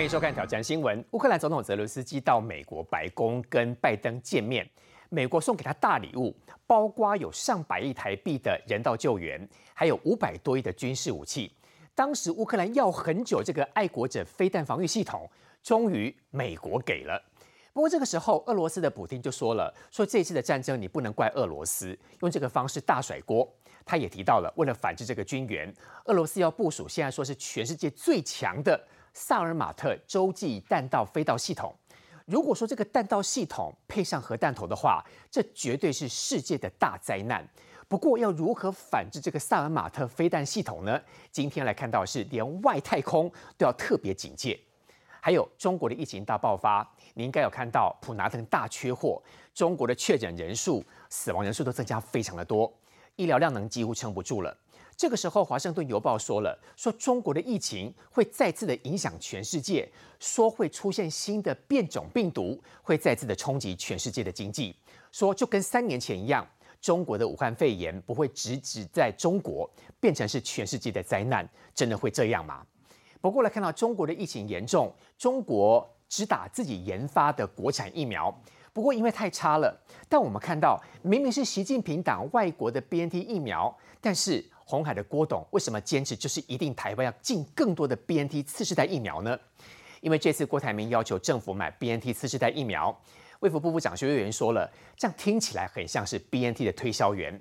欢迎收看《挑战新闻》。乌克兰总统泽伦斯基到美国白宫跟拜登见面，美国送给他大礼物，包括有上百亿台币的人道救援，还有五百多亿的军事武器。当时乌克兰要很久，这个爱国者飞弹防御系统，终于美国给了。不过这个时候，俄罗斯的普京就说了，说这次的战争你不能怪俄罗斯，用这个方式大甩锅。他也提到了，为了反制这个军援，俄罗斯要部署现在说是全世界最强的。萨尔马特洲际弹道飞弹系统，如果说这个弹道系统配上核弹头的话，这绝对是世界的大灾难。不过，要如何反制这个萨尔马特飞弹系统呢？今天来看到是连外太空都要特别警戒。还有中国的疫情大爆发，你应该有看到普拿腾大缺货，中国的确诊人数、死亡人数都增加非常的多，医疗量能几乎撑不住了。这个时候，《华盛顿邮报》说了，说中国的疫情会再次的影响全世界，说会出现新的变种病毒，会再次的冲击全世界的经济。说就跟三年前一样，中国的武汉肺炎不会只止在中国，变成是全世界的灾难，真的会这样吗？不过来看到中国的疫情严重，中国只打自己研发的国产疫苗，不过因为太差了，但我们看到明明是习近平党外国的 BNT 疫苗，但是。红海的郭董为什么坚持就是一定台湾要进更多的 BNT 次世代疫苗呢？因为这次郭台铭要求政府买 BNT 次世代疫苗，卫福部部长薛岳元说了，这样听起来很像是 BNT 的推销员。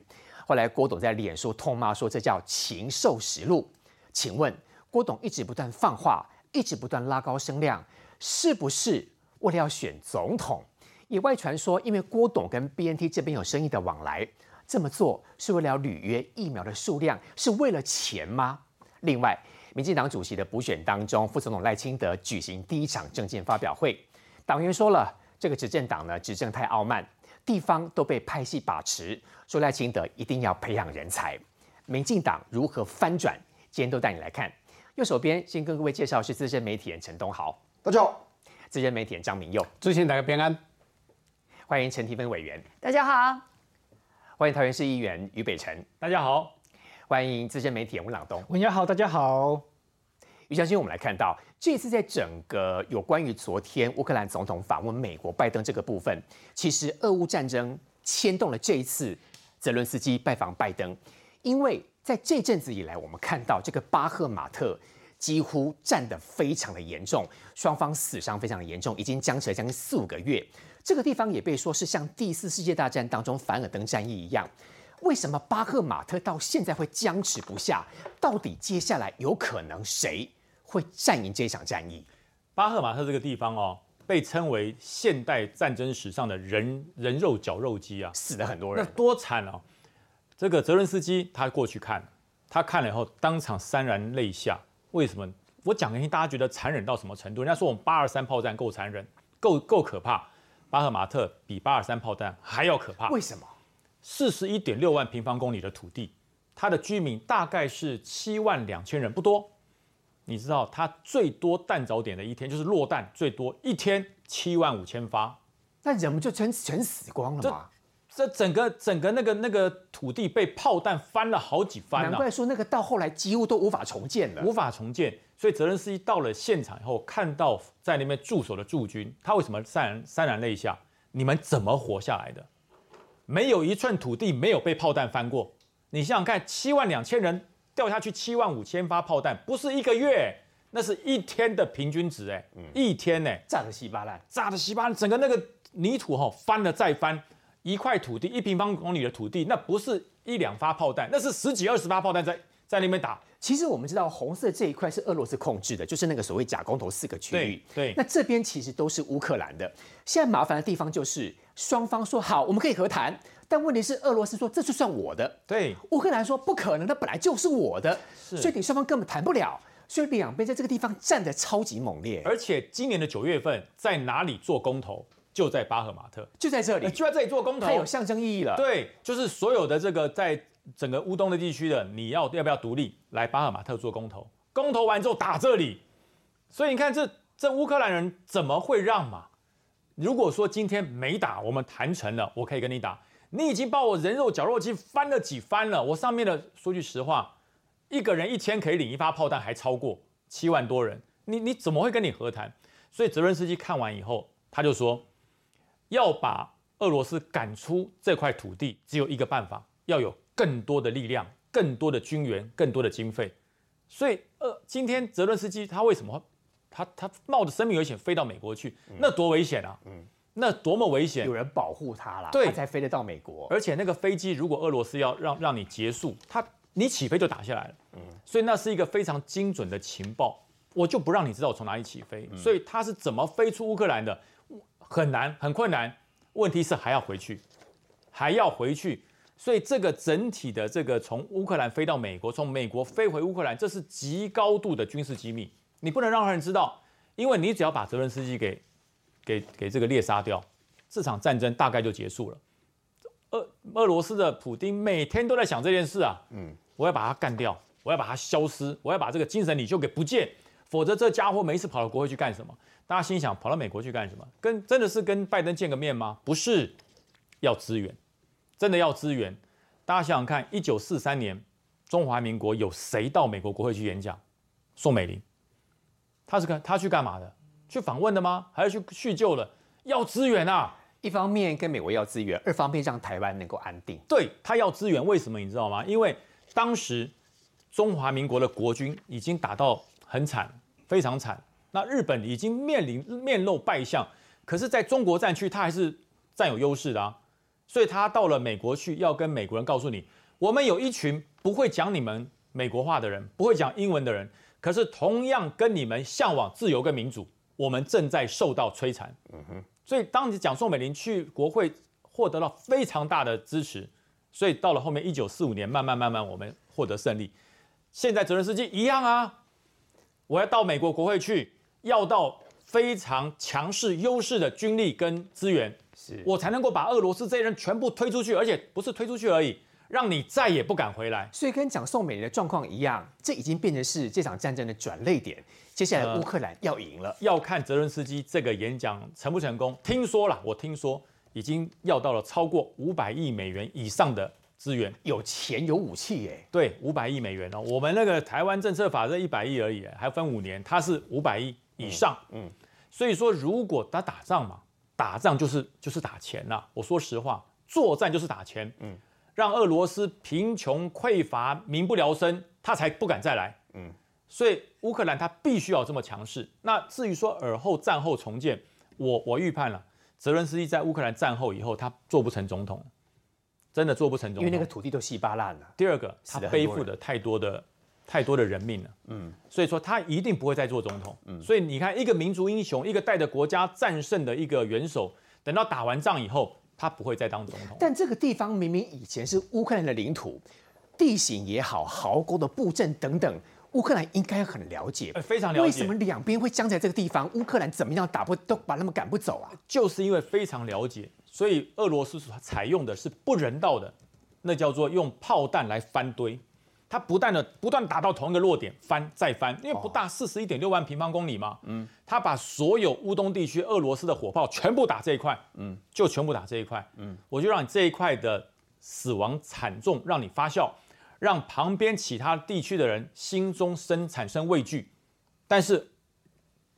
后来郭董在脸书痛骂说这叫禽兽食禄。请问郭董一直不断放话，一直不断拉高声量，是不是为了要选总统？野外传说，因为郭董跟 BNT 这边有生意的往来。这么做是为了履约疫苗的数量，是为了钱吗？另外，民进党主席的补选当中，副总统赖清德举行第一场政见发表会，党员说了，这个执政党呢，执政太傲慢，地方都被派系把持，说赖清德一定要培养人才。民进党如何翻转？今天都带你来看。右手边先跟各位介绍是资深媒体人陈东豪，大家好；资深媒体人张明佑，祝先大家平安。欢迎陈提芬委员，大家好。欢迎桃园市议员于北辰，大家好；欢迎资深媒体人吴朗东，文家好，大家好。于将军，我们来看到这次在整个有关于昨天乌克兰总统访问美国拜登这个部分，其实俄乌战争牵动了这一次泽伦斯基拜访拜登，因为在这阵子以来，我们看到这个巴赫马特几乎战得非常的严重，双方死伤非常的严重，已经僵持了将近四五个月。这个地方也被说是像第四世界大战当中凡尔登战役一样，为什么巴赫马特到现在会僵持不下？到底接下来有可能谁会战赢这场战役？巴赫马特这个地方哦，被称为现代战争史上的人人肉绞肉机啊，死了很多人，那多惨哦！这个泽伦斯基他过去看，他看了以后当场潸然泪下。为什么？我讲给你听，大家觉得残忍到什么程度？人家说我们八二三炮战够残忍，够够可怕。巴赫马特比八二三炮弹还要可怕。为什么？四十一点六万平方公里的土地，它的居民大概是七万两千人，不多。你知道，它最多弹着点的一天就是落弹最多一天七万五千发，那人们就全全死光了吗？这整个整个那个那个土地被炮弹翻了好几番，难怪说那个到后来几乎都无法重建了，无法重建。所以泽连斯基到了现场以后，看到在那边驻守的驻军，他为什么潸然潸然泪下？你们怎么活下来的？没有一寸土地没有被炮弹翻过。你想想看，七万两千人掉下去，七万五千发炮弹，不是一个月，那是一天的平均值，哎，一天呢，炸得稀巴烂，炸得稀巴烂，整个那个泥土哈翻了再翻，一块土地一平方公里的土地，那不是一两发炮弹，那是十几二十发炮弹在。在那边打，其实我们知道红色这一块是俄罗斯控制的，就是那个所谓假公投四个区域。对，那这边其实都是乌克兰的。现在麻烦的地方就是双方说好，我们可以和谈，但问题是俄罗斯说这就算我的。对，乌克兰说不可能，那本来就是我的，所以你双方根本谈不了。所以两边在这个地方战得超级猛烈。而且今年的九月份在哪里做公投？就在巴赫马特，就在这里，就在这里做公投，它有象征意义了。对，就是所有的这个在。整个乌东的地区的，你要要不要独立？来巴赫马特做公投，公投完之后打这里，所以你看这这乌克兰人怎么会让嘛？如果说今天没打，我们谈成了，我可以跟你打。你已经把我人肉绞肉机翻了几番了，我上面的说句实话，一个人一天可以领一发炮弹，还超过七万多人。你你怎么会跟你和谈？所以泽伦斯基看完以后，他就说要把俄罗斯赶出这块土地，只有一个办法，要有更多的力量、更多的军援、更多的经费。所以，呃，今天泽伦斯基他为什么他他冒着生命危险飞到美国去？那多危险啊！嗯，那多么危险！有人保护他了，对他才飞得到美国。而且那个飞机，如果俄罗斯要让让你结束，他你起飞就打下来了。嗯，所以那是一个非常精准的情报。我就不让你知道我从哪里起飞，所以他是怎么飞出乌克兰的，很难很困难。问题是还要回去，还要回去，所以这个整体的这个从乌克兰飞到美国，从美国飞回乌克兰，这是极高度的军事机密，你不能让人知道，因为你只要把泽伦斯基给给给这个猎杀掉，这场战争大概就结束了。俄俄罗斯的普京每天都在想这件事啊，嗯，我要把他干掉，我要把他消失，我要把这个精神领袖给不见。否则，这家伙没事跑到国会去干什么？大家心想，跑到美国去干什么？跟真的是跟拜登见个面吗？不是，要资源，真的要资源。大家想想看，一九四三年，中华民国有谁到美国国会去演讲？宋美龄，他是干他去干嘛的？去访问的吗？还是去叙旧了？要资源啊！一方面跟美国要资源，二方面让台湾能够安定。对他要资源，为什么你知道吗？因为当时中华民国的国军已经打到。很惨，非常惨。那日本已经面临面露败相，可是在中国战区，他还是占有优势的啊。所以他到了美国去，要跟美国人告诉你，我们有一群不会讲你们美国话的人，不会讲英文的人，可是同样跟你们向往自由跟民主，我们正在受到摧残。嗯哼。所以当你讲宋美龄去国会获得了非常大的支持，所以到了后面一九四五年，慢慢慢慢我们获得胜利。现在泽连斯基一样啊。我要到美国国会去，要到非常强势、优势的军力跟资源，是我才能够把俄罗斯这些人全部推出去，而且不是推出去而已，让你再也不敢回来。所以跟讲宋美龄的状况一样，这已经变成是这场战争的转泪点。接下来乌克兰要赢了，要看泽伦斯基这个演讲成不成功。听说了，我听说已经要到了超过五百亿美元以上的。资源。有钱有武器耶，对，五百亿美元哦，我们那个台湾政策法这一百亿而已，还分五年，它是五百亿以上，嗯，所以说如果他打仗嘛，打仗就是就是打钱呐，我说实话，作战就是打钱，嗯，让俄罗斯贫穷匮乏民不聊生，他才不敢再来，嗯，所以乌克兰他必须要这么强势。那至于说尔后战后重建，我我预判了，泽伦斯基在乌克兰战后以后，他做不成总统。真的做不成总统，因为那个土地都稀巴烂了。第二个，他背负的太多的太多的人命了。嗯，所以说他一定不会再做总统。嗯，所以你看，一个民族英雄，一个带着国家战胜的一个元首，等到打完仗以后，他不会再当总统。但这个地方明明以前是乌克兰的领土，地形也好，壕沟的布阵等等，乌克兰应该很了解。非常了解。为什么两边会僵在这个地方？乌克兰怎么样打不都把他们赶不走啊？就是因为非常了解。所以俄罗斯所采用的是不人道的，那叫做用炮弹来翻堆，它不断的不断打到同一个落点，翻再翻，因为不大，四十一点六万平方公里嘛，嗯，他把所有乌东地区俄罗斯的火炮全部打这一块，嗯，就全部打这一块，嗯，我就让你这一块的死亡惨重，让你发笑，让旁边其他地区的人心中生产生畏惧，但是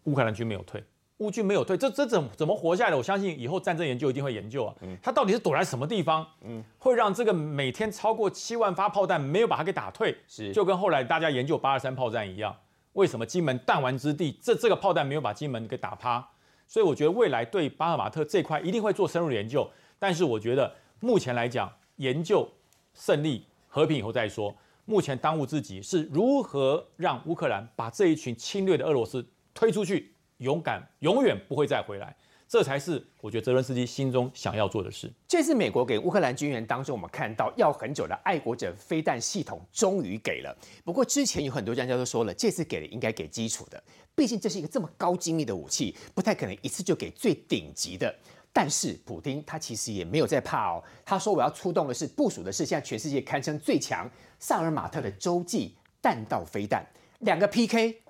乌克兰军没有退。乌军没有退，这这怎怎么活下来的？我相信以后战争研究一定会研究啊。嗯，他到底是躲在什么地方？嗯，会让这个每天超过七万发炮弹没有把它给打退？是，就跟后来大家研究八二三炮战一样，为什么金门弹丸之地，这这个炮弹没有把金门给打趴？所以我觉得未来对巴尔马特这块一定会做深入研究。但是我觉得目前来讲，研究胜利和平以后再说。目前当务之急是如何让乌克兰把这一群侵略的俄罗斯推出去。勇敢永远不会再回来，这才是我觉得泽伦斯基心中想要做的事。这次美国给乌克兰军援当中，我们看到要很久的爱国者飞弹系统终于给了。不过之前有很多专家都说了，这次给了应该给基础的，毕竟这是一个这么高精密的武器，不太可能一次就给最顶级的。但是普京他其实也没有在怕哦，他说我要出动的是部署的是现在全世界堪称最强萨尔马特的洲际弹道飞弹，两个 PK，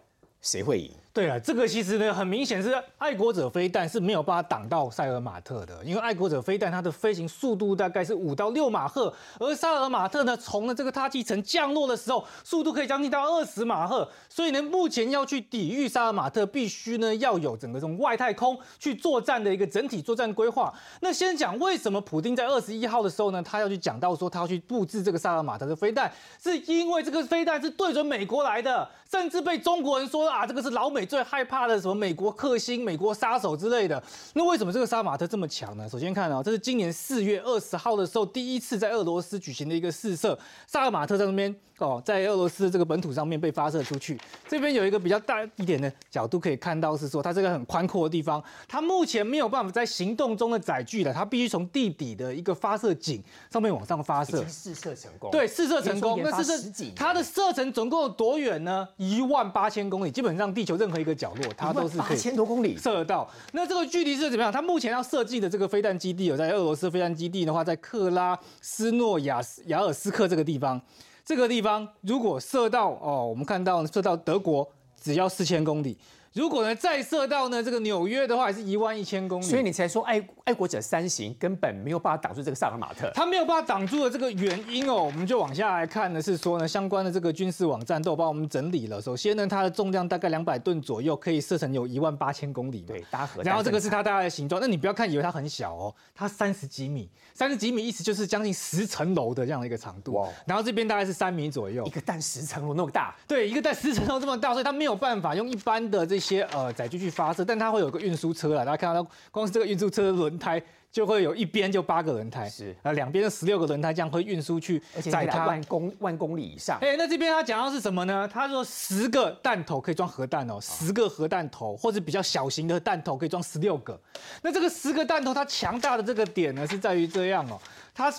谁会赢？对啊，这个其实呢，很明显是爱国者飞弹是没有办法挡到塞尔马特的，因为爱国者飞弹它的飞行速度大概是五到六马赫，而塞尔马特呢，从了这个大气层降落的时候，速度可以将近到二十马赫，所以呢，目前要去抵御塞尔马特，必须呢要有整个从外太空去作战的一个整体作战规划。那先讲为什么普丁在二十一号的时候呢，他要去讲到说他要去布置这个塞尔马特的飞弹，是因为这个飞弹是对准美国来的，甚至被中国人说啊，这个是老美。最害怕的什么美国克星、美国杀手之类的，那为什么这个杀马特这么强呢？首先看啊，这是今年四月二十号的时候，第一次在俄罗斯举行的一个试射，萨尔马特在那边。哦，在俄罗斯这个本土上面被发射出去，这边有一个比较大一点的角度可以看到，是说它这个很宽阔的地方，它目前没有办法在行动中的载具了，它必须从地底的一个发射井上面往上发射。试射成功。对，试射成功。那试射它的射程总共有多远呢？一万八千公里，基本上地球任何一个角落，它都是八千多公里射得到。那这个距离是怎么样？它目前要设计的这个飞弹基地有在俄罗斯飞弹基地的话，在克拉斯诺亚亚尔斯克这个地方。这个地方如果射到哦，我们看到射到德国只要四千公里。如果呢再射到呢这个纽约的话，还是一万一千公里。所以你才说爱爱国者三型根本没有办法挡住这个萨尔马特。他没有办法挡住的这个原因哦，我们就往下来看呢是说呢，相关的这个军事网站都有帮我们整理了。首先呢，它的重量大概两百吨左右，可以射程有一万八千公里。对，搭核。然后这个是它大概的形状。那你不要看以为它很小哦，它三十几米，三十几米意思就是将近十层楼的这样的一个长度。哇。然后这边大概是三米左右。一个弹十层楼那么大。对，一个弹十层楼这么大，所以它没有办法用一般的这些呃载具。去发射，但它会有个运输车啦。大家看到，光是这个运输车的轮胎就会有一边就八个轮胎，是啊，两边的十六个轮胎，这样会运输去载它万公万公里以上。哎，那这边他讲到是什么呢？他说十个弹头可以装核弹哦，十个核弹头或者比较小型的弹头可以装十六个。那这个十个弹头它强大的这个点呢，是在于这样哦，它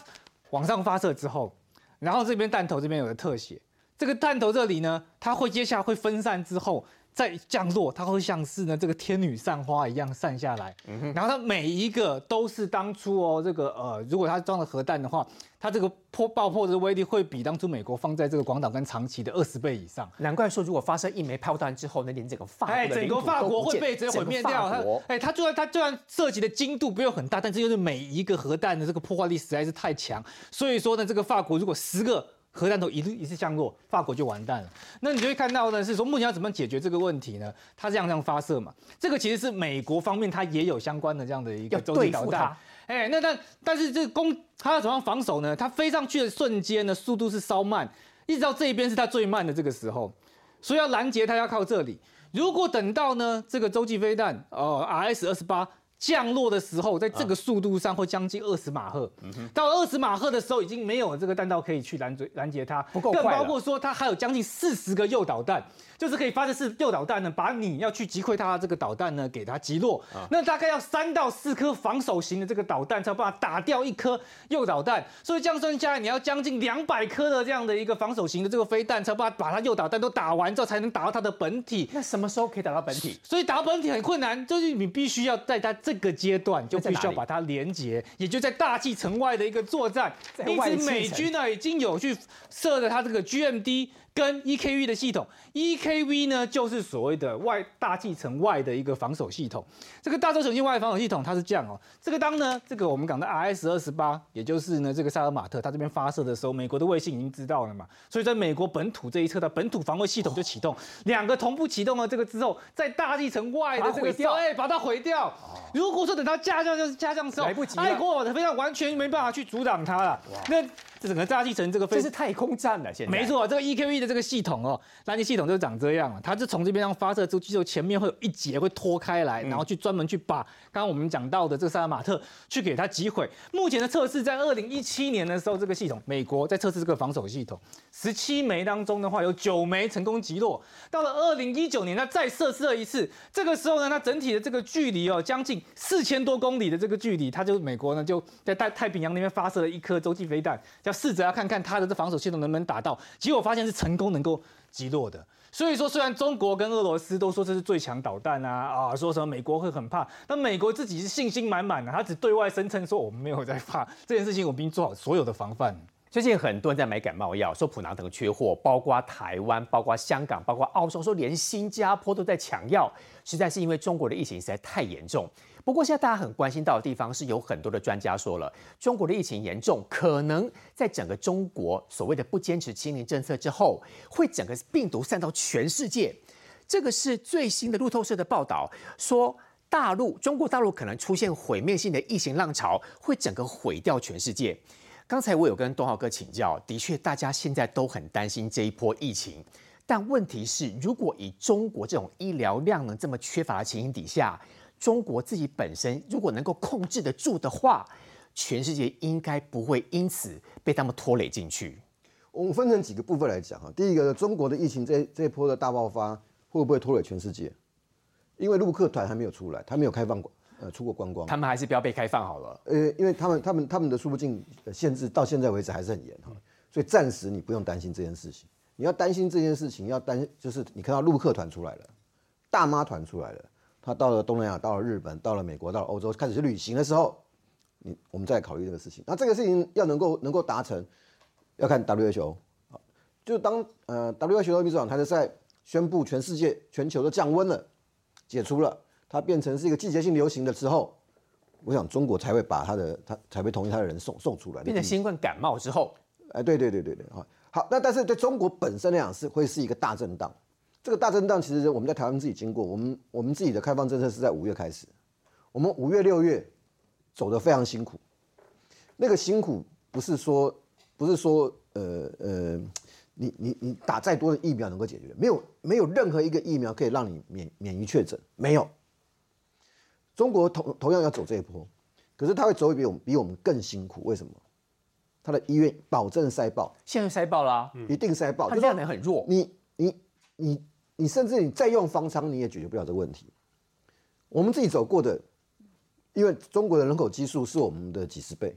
往上发射之后，然后这边弹头这边有个特写，这个弹头这里呢，它会接下来会分散之后。再降落，它会像是呢这个天女散花一样散下来，然后它每一个都是当初哦这个呃，如果它装了核弹的话，它这个破爆破的威力会比当初美国放在这个广岛跟长崎的二十倍以上。难怪说如果发射一枚炮弹之后，那连整个法哎整个法国会被直接毁灭掉。它哎它就算它就算涉及的精度不用很大，但是就是每一个核弹的这个破坏力实在是太强，所以说呢这个法国如果十个。核弹头一一次降落，法国就完蛋了。那你就会看到呢，是说目前要怎么解决这个问题呢？它这样这样发射嘛，这个其实是美国方面它也有相关的这样的一个洲际导弹。哎，那但但是这个攻它要怎么样防守呢？它飞上去的瞬间呢，速度是稍慢，一直到这一边是它最慢的这个时候，所以要拦截它要靠这里。如果等到呢这个洲际飞弹，哦，RS 二十八。降落的时候，在这个速度上会将近二十马赫。到二十马赫的时候，已经没有这个弹道可以去拦截拦截它，不够更包括说，它还有将近四十个诱导弹。就是可以发射是诱导弹呢，把你要去击溃它的这个导弹呢，给它击落。那大概要三到四颗防守型的这个导弹，才有办法打掉一颗诱导弹。所以这样算下来，你要将近两百颗的这样的一个防守型的这个飞弹，才有办法把它诱导弹都打完之后，才能打到它的本体。那什么时候可以打到本体？所以打到本体很困难，就是你必须要在它这这个阶段就必须要把它连接，也就在大气层外的一个作战。因此，美军呢已经有去设了它这个 GMD。跟 EKV 的系统，EKV 呢就是所谓的外大气层外的一个防守系统。这个大洲球径外防守系统它是这样哦。这个当呢，这个我们讲的 RS 二十八，也就是呢这个萨尔马特，它这边发射的时候，美国的卫星已经知道了嘛。所以在美国本土这一侧的本土防卫系统就启动，两个同步启动了这个之后，在大气层外的这个哎把它毁掉。如果说等它下降就是下降时候，来不及，爱国的飞弹完全没办法去阻挡它了。那这整个大气层这个飞这是太空站了，现在没错，这个 EQE。的这个系统哦，垃圾系统就长这样了。它就从这边上发射出去之后，前面会有一节会拖开来，然后去专门去把刚刚我们讲到的这个萨尔马特 去给它击毁。目前的测试在二零一七年的时候，这个系统美国在测试这个防守系统，十七枚当中的话有九枚成功击落。到了二零一九年，它再测试了一次，这个时候呢，它整体的这个距离哦，将近四千多公里的这个距离，它就美国呢就在太太平洋那边发射了一颗洲际飞弹，试着要看看他的这防守系统能不能打到。结果发现是成。功能够击落的，所以说虽然中国跟俄罗斯都说这是最强导弹啊啊，说什么美国会很怕，但美国自己是信心满满的，他只对外声称说我们没有在怕这件事情，我们已经做好所有的防范。最近很多人在买感冒药，说普拿疼缺货，包括台湾、包括香港、包括澳洲，说连新加坡都在抢药，实在是因为中国的疫情实在太严重。不过现在大家很关心到的地方是，有很多的专家说了，中国的疫情严重，可能在整个中国所谓的不坚持清零政策之后，会整个病毒散到全世界。这个是最新的路透社的报道，说大陆中国大陆可能出现毁灭性的疫情浪潮，会整个毁掉全世界。刚才我有跟东浩哥请教，的确，大家现在都很担心这一波疫情。但问题是，如果以中国这种医疗量能这么缺乏的情形底下，中国自己本身如果能够控制得住的话，全世界应该不会因此被他们拖累进去。我们分成几个部分来讲哈。第一个，中国的疫情这这一波的大爆发，会不会拖累全世界？因为陆客团还没有出来，他没有开放过。呃，出国观光，他们还是不要被开放好了。呃，因为他们、他们、他们的出入境限制到现在为止还是很严哈，所以暂时你不用担心这件事情。你要担心这件事情，要担就是你看到陆客团出来了，大妈团出来了，他到了东南亚，到了日本，到了美国，到了欧洲开始去旅行的时候，你我们再考虑这个事情。那这个事情要能够能够达成，要看 WHO 啊，就当呃 WHO 秘书长他在宣布全世界全球都降温了，解除了。它变成是一个季节性流行的时候，我想中国才会把他的他才会同意他的人送送出来。变成新冠感冒之后，哎，对对对对对，好，好，那但是对中国本身来讲是会是一个大震荡。这个大震荡其实我们在台湾自己经过，我们我们自己的开放政策是在五月开始，我们五月六月走得非常辛苦。那个辛苦不是说不是说呃呃，你你你打再多的疫苗能够解决，没有没有任何一个疫苗可以让你免免于确诊，没有。中国同同样要走这一波，可是他会走比我们比我们更辛苦。为什么？他的医院保证塞爆，现在塞爆了，一定塞爆。它量能很弱，你你你你甚至你再用方舱，你也解决不了这个问题。我们自己走过的，因为中国的人口基数是我们的几十倍，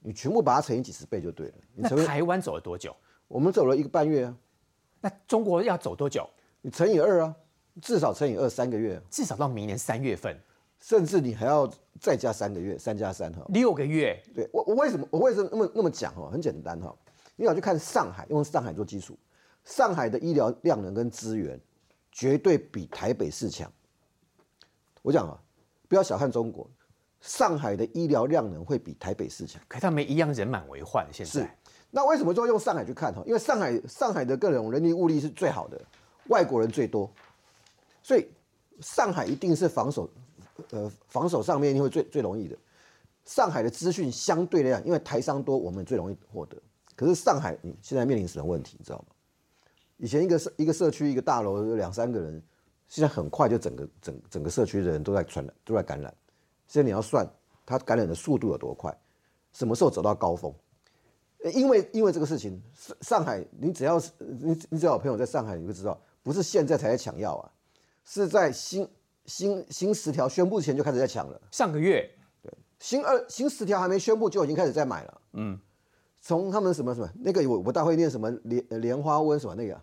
你全部把它乘以几十倍就对了。那台湾走了多久？我们走了一个半月啊。那中国要走多久？你乘以二啊，至少乘以二三个月，至少到明年三月份。甚至你还要再加三个月，三加三哈，六个月。对我，我为什么我为什么那么那么讲哈？很简单哈，你要去看上海，用上海做基础，上海的医疗量能跟资源绝对比台北市强。我讲啊，不要小看中国，上海的医疗量能会比台北市强。可他们一样人满为患，现在是。那为什么说用上海去看哈？因为上海上海的各种人力物力是最好的，外国人最多，所以上海一定是防守。呃，防守上面一定会最最容易的。上海的资讯相对来讲，因为台商多，我们最容易获得。可是上海，你现在面临什么问题？你知道吗？以前一个社一个社区一个大楼有两三个人，现在很快就整个整整个社区的人都在传染，都在感染。现在你要算它感染的速度有多快，什么时候走到高峰？因为因为这个事情，上上海，你只要是你你只要有朋友在上海，你就知道，不是现在才在抢药啊，是在新。新新十条宣布前就开始在抢了，上个月，对，新二新十条还没宣布就已经开始在买了，嗯，从他们什么什么那个我我大会念什么莲莲花温什么那个，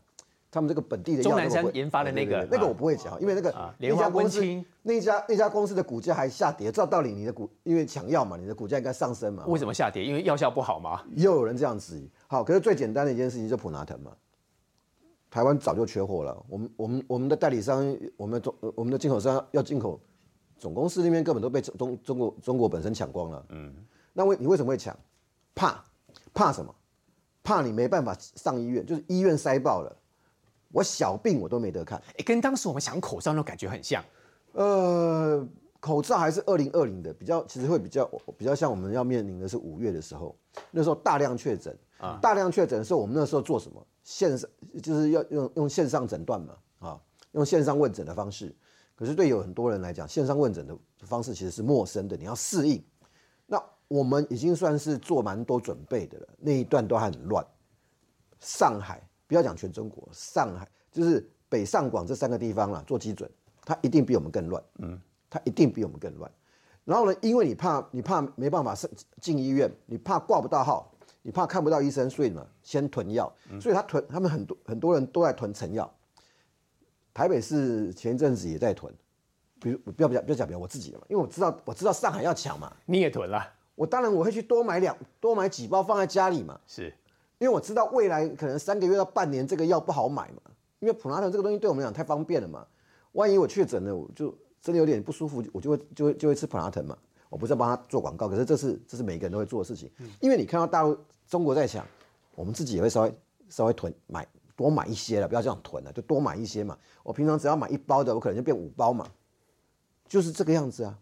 他们这个本地的中南山研发的那个，那个我不会讲，因为那个莲花温清那家那家公司的股价还下跌，照道理你的股因为抢药嘛，你的股价应该上升嘛，为什么下跌？因为药效不好吗？又有人这样质疑，好，可是最简单的一件事情就普拿疼嘛。台湾早就缺货了，我们我们我们的代理商，我们中我们的进口商要进口，总公司那边根本都被中中国中国本身抢光了。嗯，那为你为什么会抢？怕怕什么？怕你没办法上医院，就是医院塞爆了，我小病我都没得看。哎，跟当时我们抢口罩那种感觉很像。呃，口罩还是二零二零的，比较其实会比较比较像我们要面临的是五月的时候，那时候大量确诊啊，大量确诊的时候，我们那时候做什么？线上就是要用用线上诊断嘛，啊，用线上问诊的方式。可是对有很多人来讲，线上问诊的方式其实是陌生的，你要适应。那我们已经算是做蛮多准备的了，那一段都还很乱。上海不要讲全中国，上海就是北上广这三个地方了，做基准，它一定比我们更乱，嗯，它一定比我们更乱。然后呢，因为你怕你怕没办法进医院，你怕挂不到号。你怕看不到医生，所以呢，先囤药，所以他囤，他们很多很多人都在囤成药。台北市前一阵子也在囤，比如不要不要不要讲，比如我自己的嘛，因为我知道我知道上海要抢嘛，你也囤了，我当然我会去多买两多买几包放在家里嘛。是，因为我知道未来可能三个月到半年这个药不好买嘛，因为普拉腾这个东西对我们讲太方便了嘛。万一我确诊了，我就真的有点不舒服，我就会就会就会吃普拉腾嘛。我不是帮他做广告，可是这是这是每个人都会做的事情。因为你看到大陆中国在抢，我们自己也会稍微稍微囤买多买一些了，不要这样囤了，就多买一些嘛。我平常只要买一包的，我可能就变五包嘛，就是这个样子啊。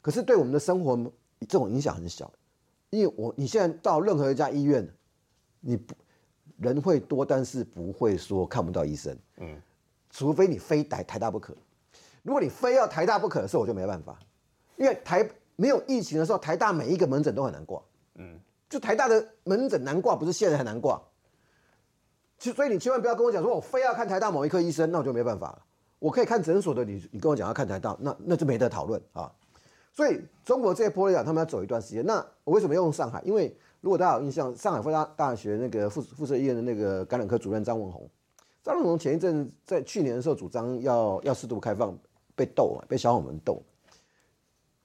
可是对我们的生活这种影响很小，因为我你现在到任何一家医院，你不人会多，但是不会说看不到医生。嗯，除非你非台台大不可。如果你非要台大不可的时候，我就没办法，因为台没有疫情的时候，台大每一个门诊都很难挂。嗯，就台大的门诊难挂，不是现在很难挂。就所以你千万不要跟我讲说，我非要看台大某一科医生，那我就没办法了。我可以看诊所的，你你跟我讲要看台大，那那就没得讨论啊。所以中国这些玻璃讲，他们要走一段时间。那我为什么用上海？因为如果大家有印象，上海复旦大学那个附附设医院的那个感染科主任张文宏，张文宏前一阵在去年的时候主张要要适度开放，被斗嘛，被小伙们斗。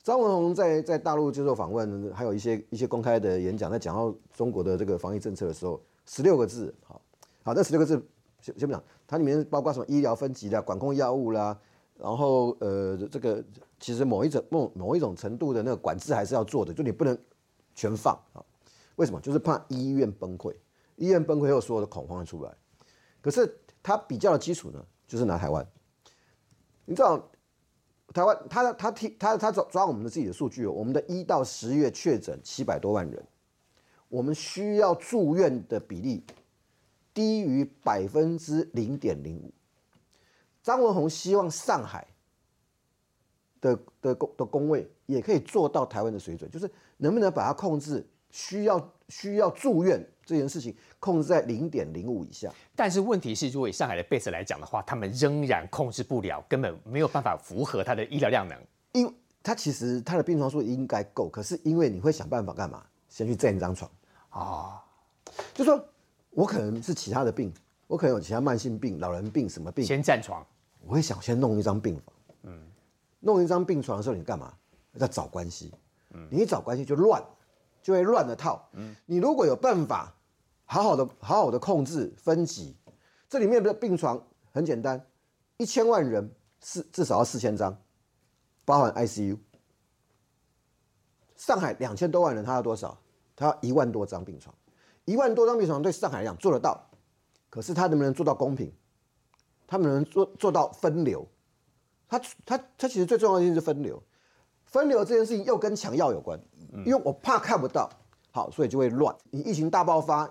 张文宏在在大陆接受访问，还有一些一些公开的演讲，在讲到中国的这个防疫政策的时候，十六个字，好，好，那十六个字先先不讲，它里面包括什么医疗分级的、管控药物啦。然后呃，这个其实某一种某某一种程度的那个管制还是要做的，就你不能全放啊。为什么？就是怕医院崩溃，医院崩溃后所有的恐慌出来。可是他比较的基础呢，就是拿台湾。你知道台湾他他提他他抓抓我们的自己的数据，我们的一到十月确诊七百多万人，我们需要住院的比例低于百分之零点零五。张文宏希望上海的的工的工位也可以做到台湾的水准，就是能不能把它控制需要需要住院这件事情控制在零点零五以下。但是问题是，如果以上海的 base 来讲的话，他们仍然控制不了，根本没有办法符合他的医疗量能。因他其实他的病床数应该够，可是因为你会想办法干嘛？先去占一张床啊，就说我可能是其他的病。我可能有其他慢性病、老人病什么病？先占床，我会想先弄一张病房。嗯，弄一张病床的时候，你干嘛？要找关系。你一找关系就乱，就会乱了套。嗯，你如果有办法，好好的、好好的控制分级，这里面的病床很简单，一千万人四至少要四千张，包含 ICU。上海两千多万人，他要多少？他要一万多张病床，一万多张病床对上海来讲做得到。可是他能不能做到公平？他们能做做到分流？他他他其实最重要的就是分流。分流这件事情又跟抢药有关，因为我怕看不到，好，所以就会乱。你疫情大爆发，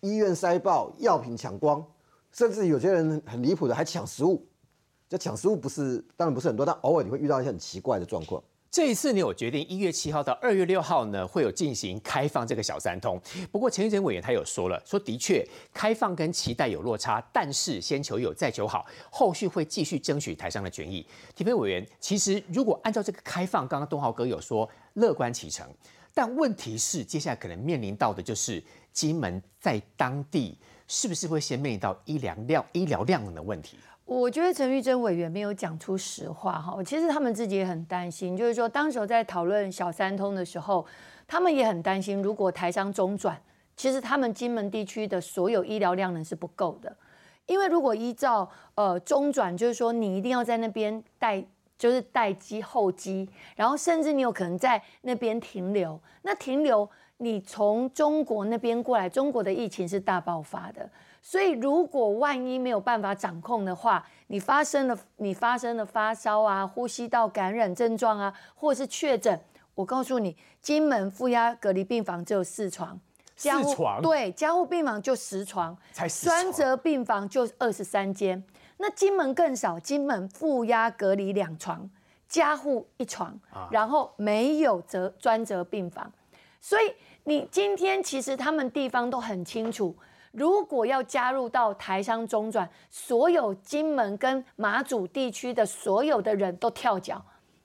医院塞爆，药品抢光，甚至有些人很离谱的还抢食物。这抢食物不是当然不是很多，但偶尔你会遇到一些很奇怪的状况。这一次，呢，我决定一月七号到二月六号呢，会有进行开放这个小三通。不过，陈玉珍委员他有说了，说的确开放跟期待有落差，但是先求有再求好，后续会继续争取台商的权益。提评委员，其实如果按照这个开放，刚刚东豪哥有说乐观启程，但问题是接下来可能面临到的就是金门在当地是不是会先面临到医疗量医疗量的问题？我觉得陈玉珍委员没有讲出实话哈，其实他们自己也很担心，就是说当时在讨论小三通的时候，他们也很担心，如果台商中转，其实他们金门地区的所有医疗量能是不够的，因为如果依照呃中转，就是说你一定要在那边待，就是待机候机，然后甚至你有可能在那边停留，那停留你从中国那边过来，中国的疫情是大爆发的。所以，如果万一没有办法掌控的话，你发生了你发生了发烧啊、呼吸道感染症状啊，或是确诊，我告诉你，金门负压隔离病房只有四床，四床对，加护病房就十床，才十专责病房就二十三间，那金门更少，金门负压隔离两床，加护一床，然后没有责专责病房，所以你今天其实他们地方都很清楚。如果要加入到台商中转，所有金门跟马祖地区的所有的人都跳脚，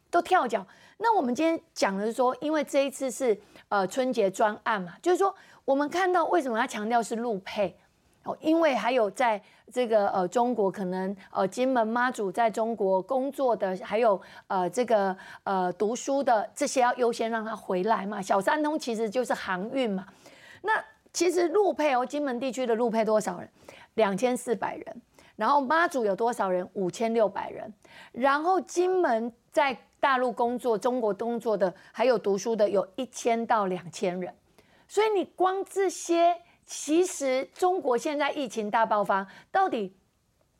都跳脚。那我们今天讲的是说，因为这一次是呃春节专案嘛，就是说我们看到为什么他强调是陆配哦，因为还有在这个呃中国可能呃金门妈祖在中国工作的，还有呃这个呃读书的这些要优先让他回来嘛。小三通其实就是航运嘛，那。其实陆配哦，金门地区的陆配多少人？两千四百人。然后妈祖有多少人？五千六百人。然后金门在大陆工作、中国工作的，还有读书的，有一千到两千人。所以你光这些，其实中国现在疫情大爆发，到底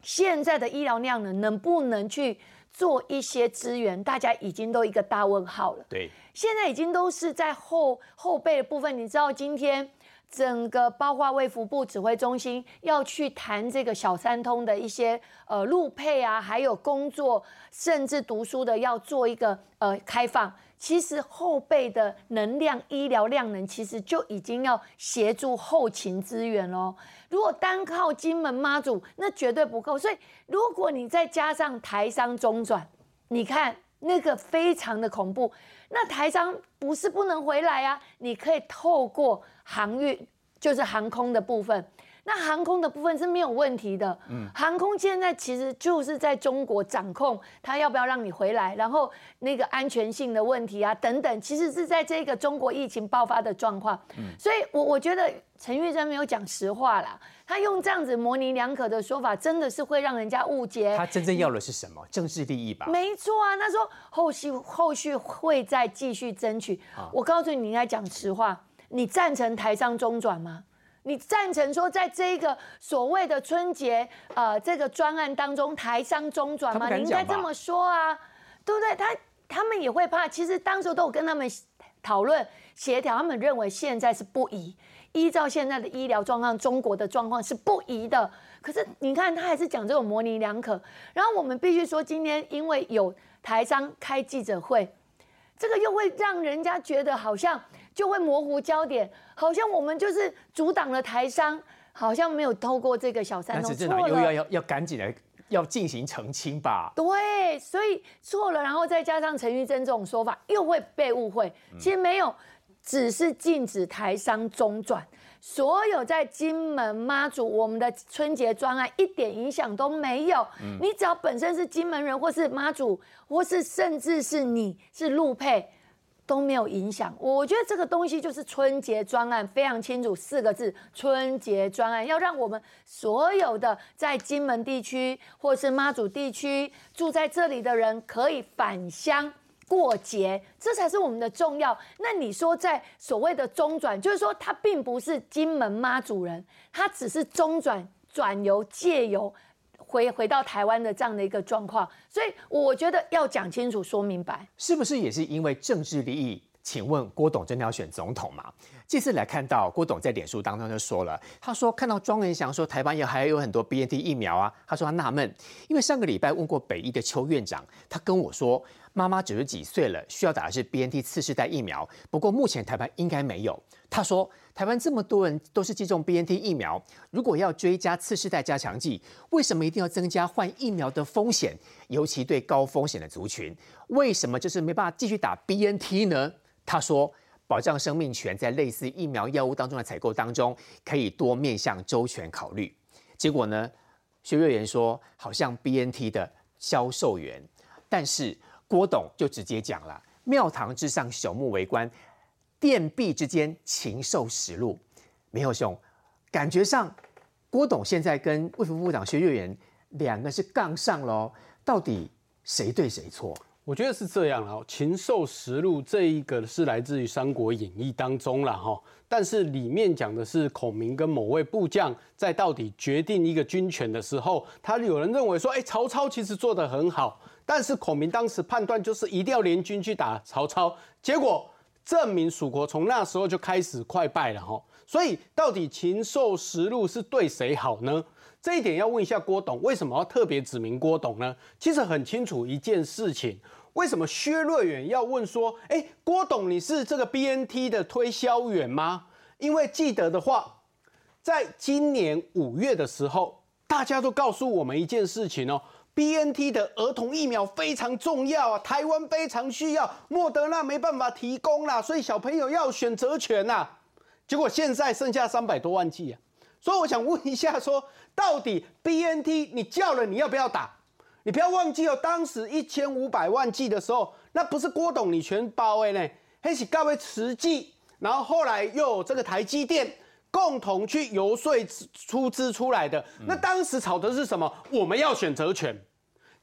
现在的医疗量能能不能去做一些资源？大家已经都一个大问号了。对，现在已经都是在后后背的部分。你知道今天？整个包括卫福部指挥中心要去谈这个小三通的一些呃路配啊，还有工作，甚至读书的要做一个呃开放。其实后备的能量、医疗量能，其实就已经要协助后勤资源喽。如果单靠金门妈祖，那绝对不够。所以如果你再加上台商中转，你看那个非常的恐怖。那台商不是不能回来啊，你可以透过航运，就是航空的部分。那航空的部分是没有问题的。嗯，航空现在其实就是在中国掌控，他要不要让你回来，然后那个安全性的问题啊等等，其实是在这个中国疫情爆发的状况。嗯，所以我我觉得陈玉珍没有讲实话啦，他用这样子模棱两可的说法，真的是会让人家误解。他真正要的是什么？政治利益吧？没错啊，他说后续后续会再继续争取。我告诉你，你应该讲实话，你赞成台商中转吗？你赞成说，在这个所谓的春节呃这个专案当中，台商中转吗？你应该这么说啊，对不对？他他们也会怕。其实当时都有跟他们讨论协调，他们认为现在是不宜，依照现在的医疗状况，中国的状况是不宜的。可是你看，他还是讲这种模棱两可。然后我们必须说，今天因为有台商开记者会，这个又会让人家觉得好像。就会模糊焦点，好像我们就是阻挡了台商，好像没有透过这个小三通错了，又要要要赶紧来要进行澄清吧？对，所以错了，然后再加上陈玉珍这种说法，又会被误会。其实没有，只是禁止台商中转，所有在金门妈祖我们的春节专案一点影响都没有。你只要本身是金门人，或是妈祖，或是甚至是你是陆配。都没有影响，我觉得这个东西就是春节专案，非常清楚四个字：春节专案，要让我们所有的在金门地区或是妈祖地区住在这里的人可以返乡过节，这才是我们的重要。那你说在所谓的中转，就是说他并不是金门妈祖人，他只是中转转游借游。回回到台湾的这样的一个状况，所以我觉得要讲清楚、说明白，是不是也是因为政治利益？请问郭董真的要选总统吗？这次来看到郭董在脸书当中就说了，他说看到庄文祥说台湾也还有很多 BNT 疫苗啊，他说他纳闷，因为上个礼拜问过北医的邱院长，他跟我说妈妈九十几岁了，需要打的是 BNT 次世代疫苗，不过目前台湾应该没有。他说台湾这么多人都是接种 BNT 疫苗，如果要追加次世代加强剂，为什么一定要增加换疫苗的风险？尤其对高风险的族群，为什么就是没办法继续打 BNT 呢？他说，保障生命权在类似疫苗药物当中的采购当中，可以多面向周全考虑。结果呢，薛瑞元说，好像 BNT 的销售员，但是郭董就直接讲了：庙堂之上，朽木为官，殿壁之间，禽兽食禄。没有兄，感觉上郭董现在跟卫福部长薛岳元两个是杠上喽，到底谁对谁错？我觉得是这样了，禽兽食禄这一个是来自于《三国演义》当中了哈，但是里面讲的是孔明跟某位部将在到底决定一个军权的时候，他有人认为说，哎，曹操其实做得很好，但是孔明当时判断就是一定要联军去打曹操，结果证明蜀国从那时候就开始快败了哈，所以到底禽兽食禄是对谁好呢？这一点要问一下郭董，为什么要特别指明郭董呢？其实很清楚一件事情，为什么薛瑞远要问说，哎，郭董你是这个 BNT 的推销员吗？因为记得的话，在今年五月的时候，大家都告诉我们一件事情哦，BNT 的儿童疫苗非常重要啊，台湾非常需要，莫德纳没办法提供啦，所以小朋友要选择权呐。结果现在剩下三百多万剂啊。所以我想问一下，说到底 B N T 你叫了你要不要打？你不要忘记哦，当时一千五百万剂的时候，那不是郭董你全包的呢，还是各位慈济，然后后来又有这个台积电共同去游说出资出来的。那当时吵的是什么？我们要选择权。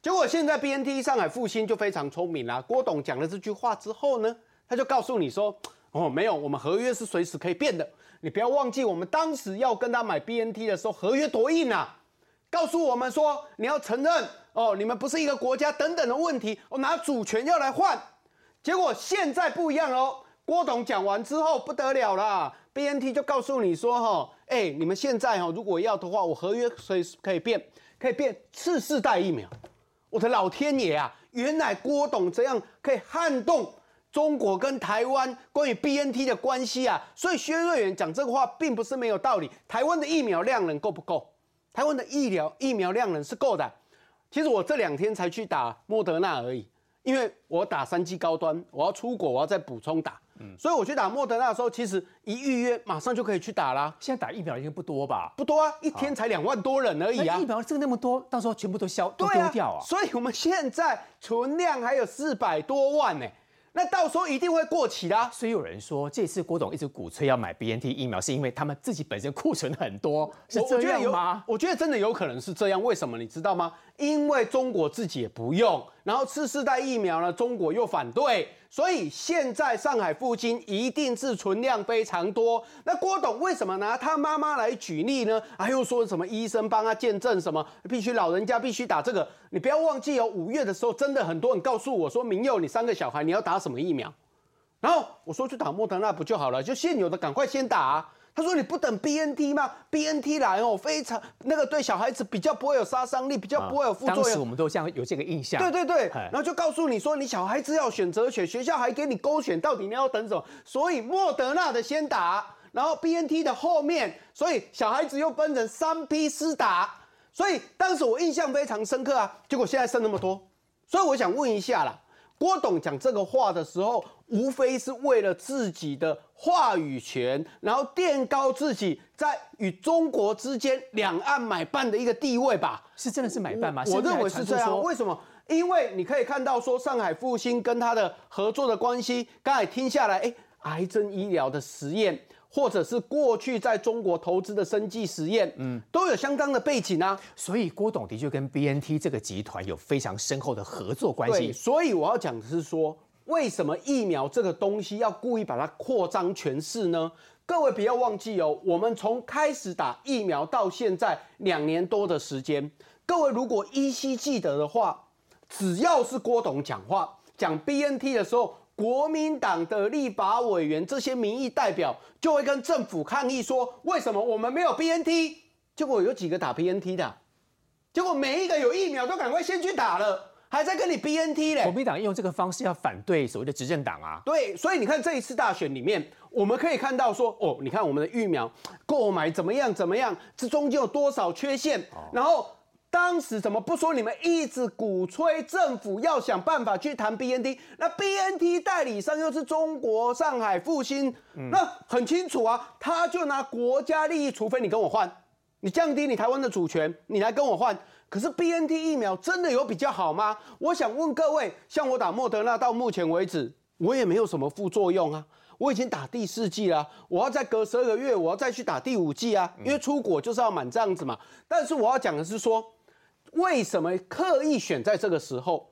结果现在 B N T 上海复兴就非常聪明啦。郭董讲了这句话之后呢，他就告诉你说：哦，没有，我们合约是随时可以变的。你不要忘记，我们当时要跟他买 B N T 的时候，合约多硬啊！告诉我们说，你要承认哦，你们不是一个国家等等的问题，我拿主权要来换。结果现在不一样喽。郭董讲完之后不得了啦，B N T 就告诉你说哈，哎，你们现在哈如果要的话，我合约随时可以变，可以变次世代疫苗。我的老天爷啊！原来郭董这样可以撼动中国跟台湾关于 B N T 的关系啊！所以薛瑞元讲这个话并不是没有道理。台湾的疫苗量能够不够？台湾的医疗疫苗量能是够的。其实我这两天才去打莫德纳而已。因为我打三剂高端，我要出国，我要再补充打，所以我去打莫德纳的时候，其实一预约马上就可以去打啦。现在打疫苗已经不多吧？不多啊，一天才两万多人而已啊。疫苗这个那么多，到时候全部都消都丢掉啊。所以我们现在存量还有四百多万呢。那到时候一定会过期的，所以有人说这次郭董一直鼓吹要买 B N T 疫苗，是因为他们自己本身库存很多，是这样吗？我觉得真的有可能是这样，为什么你知道吗？因为中国自己也不用，然后次世代疫苗呢，中国又反对。所以现在上海附近一定是存量非常多。那郭董为什么拿他妈妈来举例呢？啊，又说什么医生帮他见证什么，必须老人家必须打这个。你不要忘记哦，五月的时候真的很多人告诉我说，明佑你三个小孩你要打什么疫苗？然后我说去打莫德纳不就好了？就现有的赶快先打。他说：“你不等 B N T 吗？B N T 来哦，非常那个对小孩子比较不会有杀伤力，比较不会有副作用。当时我们都像有这个印象。对对对，然后就告诉你说，你小孩子要选择选，学校还给你勾选，到底你要等什么？所以莫德纳的先打，然后 B N T 的后面，所以小孩子又分成三批施打。所以当时我印象非常深刻啊。结果现在剩那么多，所以我想问一下啦。”郭董讲这个话的时候，无非是为了自己的话语权，然后垫高自己在与中国之间两岸买办的一个地位吧？是真的是买办吗？我认为是这样。为什么？因为你可以看到说上海复兴跟他的合作的关系，刚才听下来，哎，癌症医疗的实验。或者是过去在中国投资的生技实验，嗯，都有相当的背景啊。所以郭董的确跟 B N T 这个集团有非常深厚的合作关系。所以我要讲的是说，为什么疫苗这个东西要故意把它扩张全市呢？各位不要忘记哦，我们从开始打疫苗到现在两年多的时间，各位如果依稀记得的话，只要是郭董讲话讲 B N T 的时候。国民党的立法委员这些民意代表就会跟政府抗议说：为什么我们没有 BNT？结果有几个打 BNT 的？结果每一个有疫苗都赶快先去打了，还在跟你 BNT 嘞。国民党用这个方式要反对所谓的执政党啊。对，所以你看这一次大选里面，我们可以看到说：哦，你看我们的疫苗购买怎么样？怎么样？这中间有多少缺陷？然后。当时怎么不说？你们一直鼓吹政府要想办法去谈 BNT，那 BNT 代理商又是中国上海复兴，那很清楚啊，他就拿国家利益，除非你跟我换，你降低你台湾的主权，你来跟我换。可是 BNT 疫苗真的有比较好吗？我想问各位，像我打莫德纳到目前为止，我也没有什么副作用啊，我已经打第四剂了，我要再隔十二个月，我要再去打第五剂啊，因为出国就是要满这样子嘛。但是我要讲的是说。为什么刻意选在这个时候？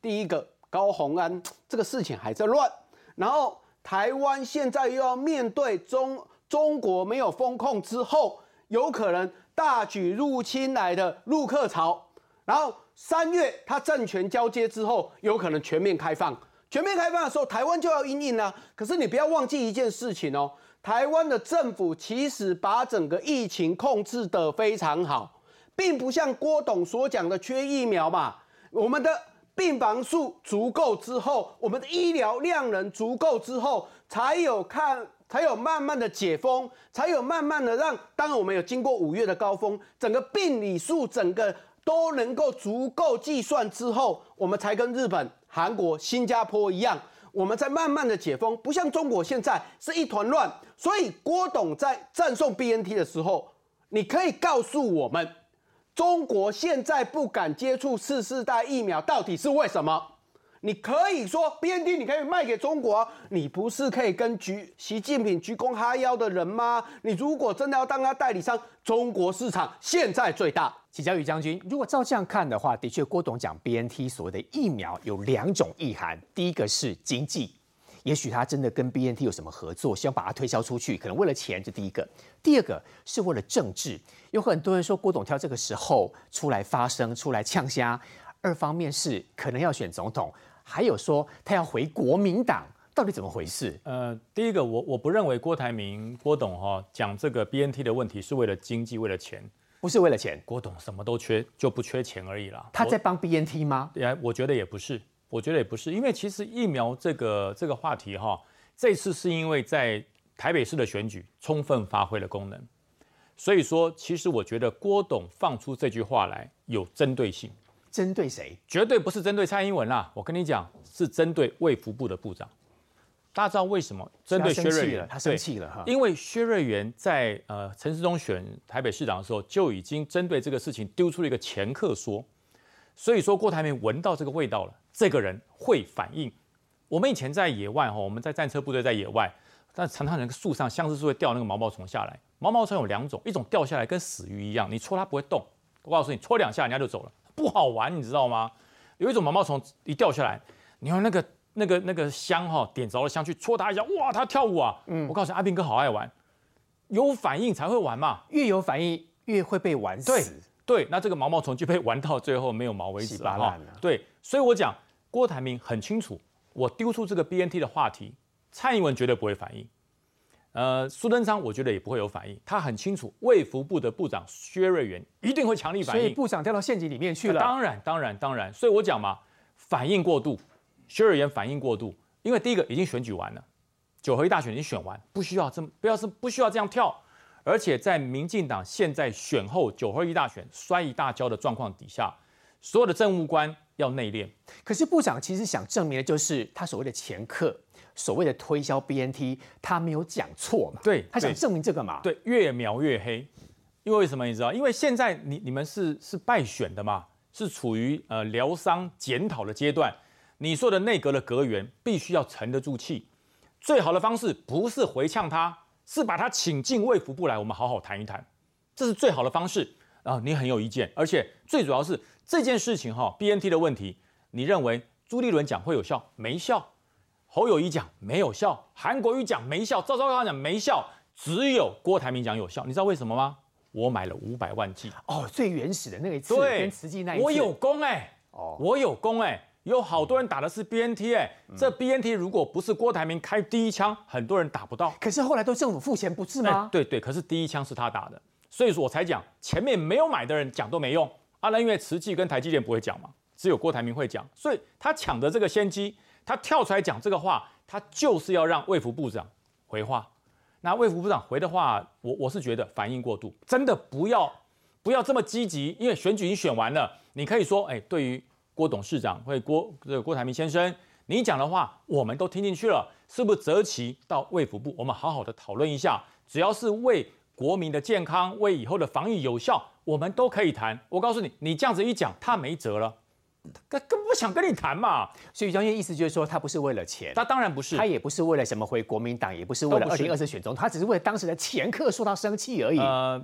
第一个，高鸿安这个事情还在乱，然后台湾现在又要面对中中国没有封控之后，有可能大举入侵来的陆客潮，然后三月他政权交接之后，有可能全面开放。全面开放的时候，台湾就要应应了。可是你不要忘记一件事情哦，台湾的政府其实把整个疫情控制得非常好。并不像郭董所讲的缺疫苗嘛，我们的病房数足够之后，我们的医疗量能足够之后，才有看，才有慢慢的解封，才有慢慢的让，当然我们有经过五月的高峰，整个病理数整个都能够足够计算之后，我们才跟日本、韩国、新加坡一样，我们在慢慢的解封，不像中国现在是一团乱。所以郭董在赠送 BNT 的时候，你可以告诉我们。中国现在不敢接触次世代疫苗，到底是为什么？你可以说 BNT 你可以卖给中国，你不是可以跟局习近平鞠躬哈腰的人吗？你如果真的要当他代理商，中国市场现在最大。齐教宇将军，如果照这样看的话，的确郭董讲 BNT 所谓的疫苗有两种意涵，第一个是经济。也许他真的跟 BNT 有什么合作，希望把它推销出去，可能为了钱，这第一个。第二个是为了政治，有很多人说郭董挑这个时候出来发声、出来呛虾。二方面是可能要选总统，还有说他要回国民党，到底怎么回事？呃，第一个我我不认为郭台铭郭董哈讲这个 BNT 的问题是为了经济、为了钱，不是为了钱。郭董什么都缺，就不缺钱而已啦。他在帮 BNT 吗？也我觉得也不是。我觉得也不是，因为其实疫苗这个这个话题哈，这次是因为在台北市的选举充分发挥了功能，所以说其实我觉得郭董放出这句话来有针对性，针对谁？绝对不是针对蔡英文啦，我跟你讲是针对卫福部的部长。大家知道为什么针对薛瑞元？他生气了哈，因为薛瑞元在呃陈世忠选台北市长的时候就已经针对这个事情丢出了一个前客说，所以说郭台铭闻到这个味道了。这个人会反应。我们以前在野外哈，我们在战车部队在野外，但常常那个树上相思树会掉那个毛毛虫下来。毛毛虫有两种，一种掉下来跟死鱼一样，你戳它不会动。我告诉你，戳两下人家就走了，不好玩，你知道吗？有一种毛毛虫一掉下来，你用那个那个那个香哈点着了香去戳它一下，哇，它跳舞啊！嗯，我告诉你，阿斌哥好爱玩，有反应才会玩嘛，越有反应越会被玩死。对，那这个毛毛虫就被玩到最后没有毛为止哈。对，所以我讲。郭台铭很清楚，我丢出这个 BNT 的话题，蔡英文绝对不会反应。呃，苏贞昌我觉得也不会有反应。他很清楚，卫福部的部长薛瑞元一定会强力反应。所以部长掉到陷阱里面去了。当然，当然，当然。所以我讲嘛，反应过度，薛瑞元反应过度。因为第一个已经选举完了，九合一大选已经选完，不需要这么不要是不需要这样跳。而且在民进党现在选后九合一大选摔一大跤的状况底下，所有的政务官。要内敛，可是部长其实想证明的就是他所谓的前客，所谓的推销 BNT，他没有讲错嘛？对，他想证明这个嘛？对，越描越黑，因为为什么你知道？因为现在你你们是是败选的嘛，是处于呃疗伤检讨的阶段，你说的内阁的阁员必须要沉得住气，最好的方式不是回呛他，是把他请进卫福部来，我们好好谈一谈，这是最好的方式啊！你很有意见，而且最主要是。这件事情哈，B N T 的问题，你认为朱立伦讲会有效？没效。侯友谊讲没有效，韩国瑜讲没效，赵少康讲没效，只有郭台铭讲有效。你知道为什么吗？我买了五百万剂哦，最原始的那一次跟慈济那一次，我有功哎，哦，我有功哎，有好多人打的是 B N T 哎，这 B N T 如果不是郭台铭开第一枪，很多人打不到。可是后来都政府付钱不是吗？对对，可是第一枪是他打的，所以说我才讲前面没有买的人讲都没用。啊，那因为慈济跟台积电不会讲嘛，只有郭台铭会讲，所以他抢的这个先机，他跳出来讲这个话，他就是要让卫福部长回话。那卫福部长回的话，我我是觉得反应过度，真的不要不要这么积极，因为选举已经选完了，你可以说，哎，对于郭董事长或郭这个郭台铭先生，你讲的话我们都听进去了，是不是择期到卫福部，我们好好的讨论一下，只要是为国民的健康，为以后的防疫有效。我们都可以谈。我告诉你，你这样子一讲，他没辙了，他根本不想跟你谈嘛。所以江燕意思就是说，他不是为了钱，他当然不是，他也不是为了什么回国民党，也不是为了二零二四选中，他只是为了当时的前客说他生气而已。呃，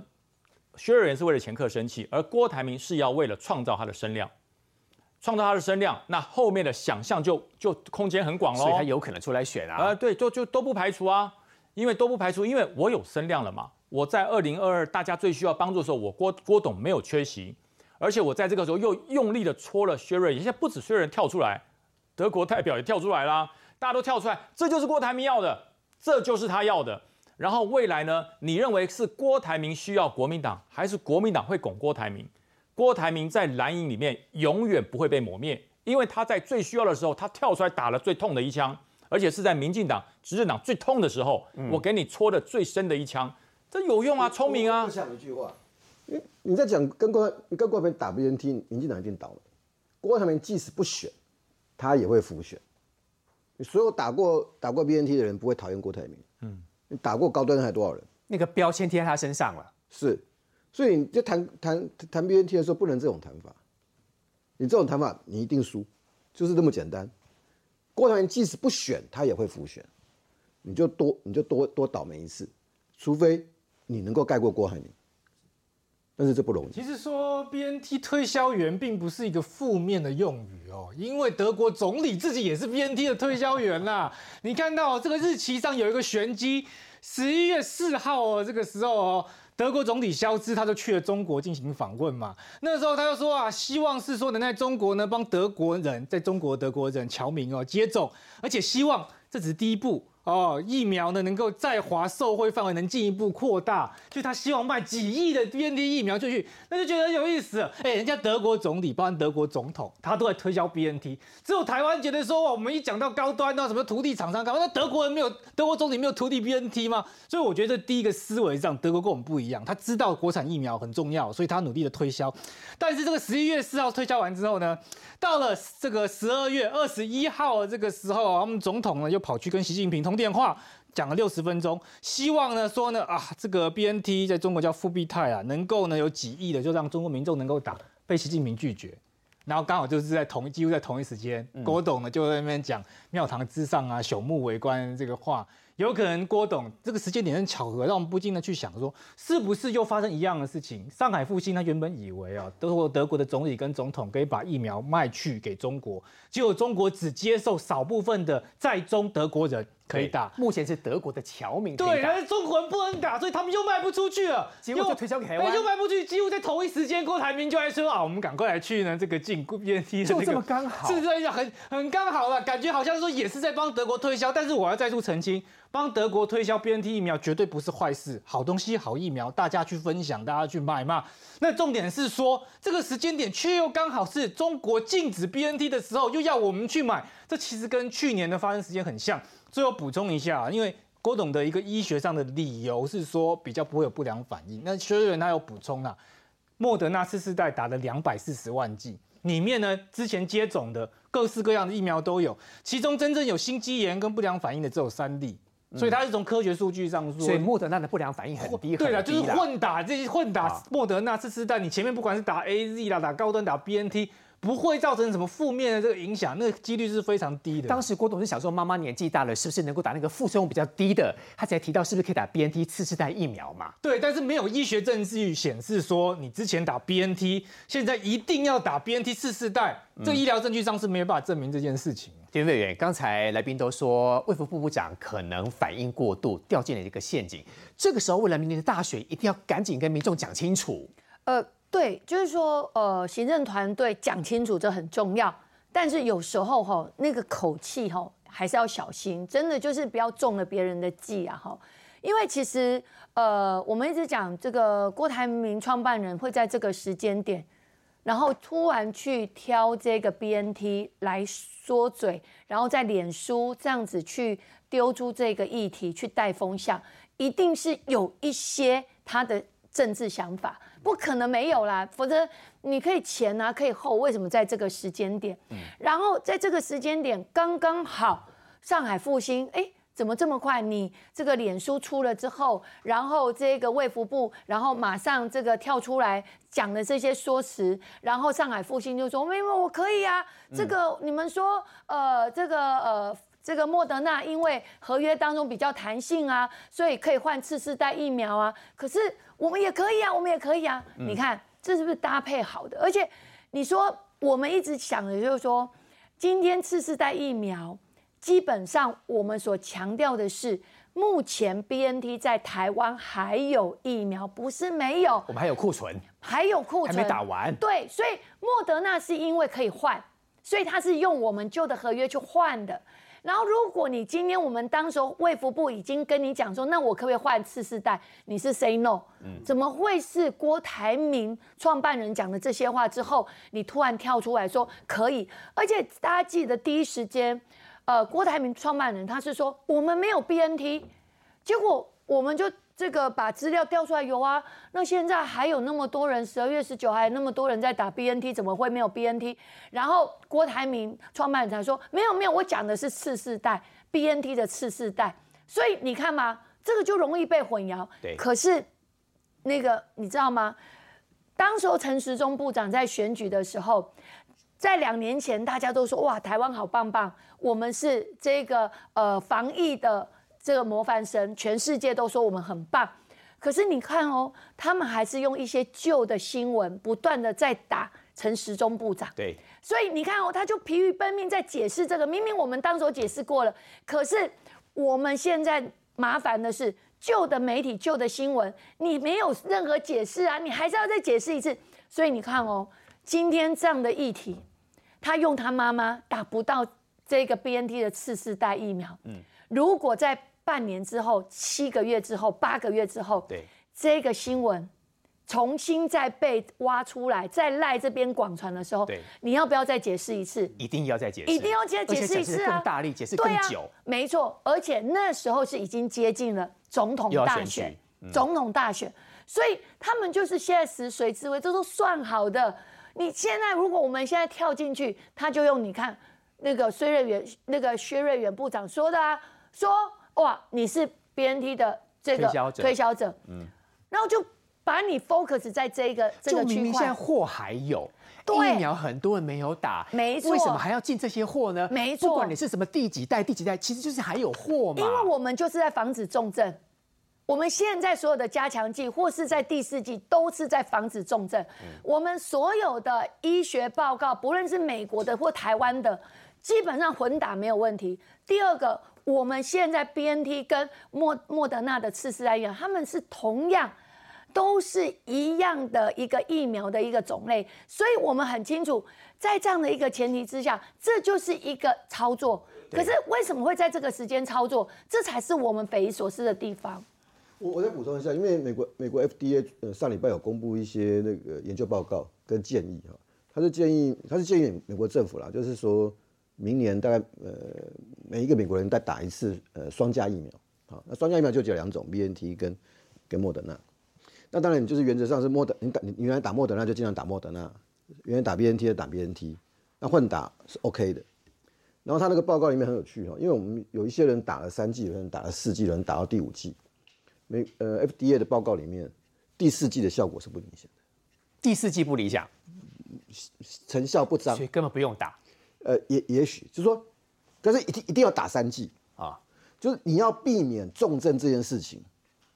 薛瑞元是为了前客生气，而郭台铭是要为了创造他的声量，创造他的声量，那后面的想象就就空间很广喽。所以他有可能出来选啊？呃，对，就就都不排除啊，因为都不排除，因为我有声量了嘛。我在二零二二大家最需要帮助的时候，我郭郭董没有缺席，而且我在这个时候又用力的戳了薛瑞，现在不止薛瑞跳出来，德国代表也跳出来啦，大家都跳出来，这就是郭台铭要的，这就是他要的。然后未来呢，你认为是郭台铭需要国民党，还是国民党会拱郭台铭？郭台铭在蓝营里面永远不会被抹灭，因为他在最需要的时候，他跳出来打了最痛的一枪，而且是在民进党执政党最痛的时候，我给你戳的最深的一枪。这有用啊，聪明啊！我想一句话，你你在讲跟郭你跟郭台铭打 BNT，民进党一定倒了。郭台铭即使不选，他也会浮选。你所有打过打过 BNT 的人不会讨厌郭台铭。嗯，你打过高端还多少人？那个标签贴在他身上了。是，所以你就谈谈谈 BNT 的时候，不能这种谈法。你这种谈法，你一定输，就是这么简单。郭台铭即使不选，他也会浮选，你就多你就多多倒霉一次，除非你能够盖过郭海明，但是这不容易。其实说 BNT 推销员并不是一个负面的用语哦，因为德国总理自己也是 BNT 的推销员啦。你看到这个日期上有一个玄机，十一月四号哦，这个时候哦。德国总理肖兹他就去了中国进行访问嘛，那时候他就说啊，希望是说能在中国呢帮德国人在中国德国人侨民哦接种，而且希望这只是第一步。哦，疫苗呢能够在华受惠范围能进一步扩大，就他希望卖几亿的 BNT 疫苗出去，那就觉得很有意思。哎，人家德国总理，包括德国总统，他都在推销 BNT，只有台湾觉得说，哇，我们一讲到高端到什么土地厂商高，那德国人没有，德国总理没有土地 BNT 吗？所以我觉得第一个思维上，德国跟我们不一样，他知道国产疫苗很重要，所以他努力的推销。但是这个十一月四号推销完之后呢，到了这个十二月二十一号这个时候，我们总统呢又跑去跟习近平通。电话讲了六十分钟，希望呢说呢啊，这个 B N T 在中国叫复必泰啊，能够呢有几亿的，就让中国民众能够打，被习近平拒绝。然后刚好就是在同几乎在同一时间，郭董呢就在那边讲庙堂之上啊，朽木为官这个话。有可能郭董这个时间点是巧合，让我们不禁的去想说，是不是又发生一样的事情？上海复兴他原本以为啊，德国德国的总理跟总统可以把疫苗卖去给中国，结果中国只接受少部分的在中德国人可以打，目前是德国的侨民对，但是中国人不能打，所以他们又卖不出去了，结果就推销给台湾，又卖不出去，几乎在同一时间，郭台铭就来说啊，我们赶快来去呢这个进 B N T 就这么刚好，是不是很很刚好了？感觉好像说也是在帮德国推销，但是我要再度澄清。帮德国推销 BNT 疫苗绝对不是坏事，好东西、好疫苗，大家去分享，大家去买嘛。那重点是说，这个时间点却又刚好是中国禁止 BNT 的时候，又要我们去买，这其实跟去年的发生时间很像。最后补充一下，因为郭董的一个医学上的理由是说比较不会有不良反应，那薛瑞元他有补充啊，莫德纳次世代打了两百四十万剂，里面呢之前接种的各式各样的疫苗都有，其中真正有心肌炎跟不良反应的只有三例。所以它是从科学数据上说，所以莫德纳的不良反应很低，对了，就是混打这些混打莫德纳次世代，你前面不管是打 A Z 啦，打高端打 B N T。不会造成什么负面的这个影响，那个几率是非常低的。当时郭董是想说，妈妈年纪大了，是不是能够打那个副作用比较低的？他才提到是不是可以打 B N T 次世代疫苗嘛？对，但是没有医学证据显示说你之前打 B N T，现在一定要打 B N T 次世代，这医疗证据上是没有办法证明这件事情。田委员，刚才来宾都说卫福部部长可能反应过度，掉进了一个陷阱。这个时候，为了明年的大选，一定要赶紧跟民众讲清楚。呃。对，就是说，呃，行政团队讲清楚这很重要，但是有时候哈，那个口气哈，还是要小心，真的就是不要中了别人的计啊哈。因为其实，呃，我们一直讲这个郭台铭创办人会在这个时间点，然后突然去挑这个 BNT 来说嘴，然后在脸书这样子去丢出这个议题去带风向，一定是有一些他的政治想法。不可能没有啦，否则你可以前啊，可以后，为什么在这个时间点？嗯然后在这个时间点刚刚好，上海复兴，哎，怎么这么快？你这个脸书出了之后，然后这个卫福部，然后马上这个跳出来讲的这些说辞，然后上海复兴就说：没有，我可以啊，这个你们说，呃，这个呃。这个莫德纳因为合约当中比较弹性啊，所以可以换次世代疫苗啊。可是我们也可以啊，我们也可以啊。你看这是不是搭配好的？而且你说我们一直想的就是说，今天次世代疫苗基本上我们所强调的是，目前 B N T 在台湾还有疫苗，不是没有，我们还有库存，还有库存还没打完。对，所以莫德纳是因为可以换，所以它是用我们旧的合约去换的。然后，如果你今天我们当时卫福部已经跟你讲说，那我可不可以换次世代？你是 say no，怎么会是郭台铭创办人讲的这些话之后，你突然跳出来说可以？而且大家记得第一时间，呃，郭台铭创办人他是说我们没有 BNT，结果我们就。这个把资料调出来有啊，那现在还有那么多人，十二月十九还有那么多人在打 BNT，怎么会没有 BNT？然后郭台铭创办人才说没有没有，我讲的是次世代 BNT 的次世代，所以你看嘛，这个就容易被混淆。对，可是那个你知道吗？当时候陈时中部长在选举的时候，在两年前大家都说哇，台湾好棒棒，我们是这个呃防疫的这个模范生，全世界都说我们很棒。可是你看哦，他们还是用一些旧的新闻，不断的在打陈时中部长。对，所以你看哦，他就疲于奔命在解释这个。明明我们当时解释过了，可是我们现在麻烦的是旧的媒体、旧的新闻，你没有任何解释啊，你还是要再解释一次。所以你看哦，今天这样的议题，他用他妈妈打不到这个 BNT 的次世代疫苗。嗯，如果在半年之后、七个月之后、八个月之后，对这个新闻重新再被挖出来，在赖这边广传的时候，对你要不要再解释一次？一定要再解释，一定要再解释一次啊！更大力，解释更对啊久。，没错，而且那时候是已经接近了总统大选总统大选，所以他们就是现在食髓知味，这都算好的。你现在如果我们现在跳进去，他就用你看那个薛瑞元那个薛瑞元部长说的啊，说哇你是 BNT 的这个推销者推销者，嗯，然后就把你 focus 在这个这个区明明现在。货还有，疫苗很多人没有打，没错为什么还要进这些货呢？没错不管你是什么第几代、第几代，其实就是还有货嘛。因为我们就是在防止重症。我们现在所有的加强剂，或是在第四季，都是在防止重症。我们所有的医学报告，不论是美国的或台湾的，基本上混打没有问题。第二个，我们现在 BNT 跟莫莫德纳的次世代疫苗，他们是同样。都是一样的一个疫苗的一个种类，所以我们很清楚，在这样的一个前提之下，这就是一个操作。可是为什么会在这个时间操作？这才是我们匪夷所思的地方。我我再补充一下，因为美国美国 FDA 呃上礼拜有公布一些那个研究报告跟建议哈，他是建议他是建议美国政府啦，就是说明年大概呃每一个美国人再打一次呃双价疫苗，好，那双价疫苗就只有两种，BNT 跟跟莫德纳。那当然，你就是原则上是莫德，你打你你原来打莫德纳就尽量打莫德纳，原来打 BNT 就打 BNT，那混打是 OK 的。然后他那个报告里面很有趣哈，因为我们有一些人打了三剂，有人打了四剂，有人打到第五剂。美呃 FDA 的报告里面，第四剂的效果是不明显的，第四季不理想，成效不彰所以。根本不用打呃，也也许就是说，但是一定一定要打三剂，啊。就是你要避免重症这件事情，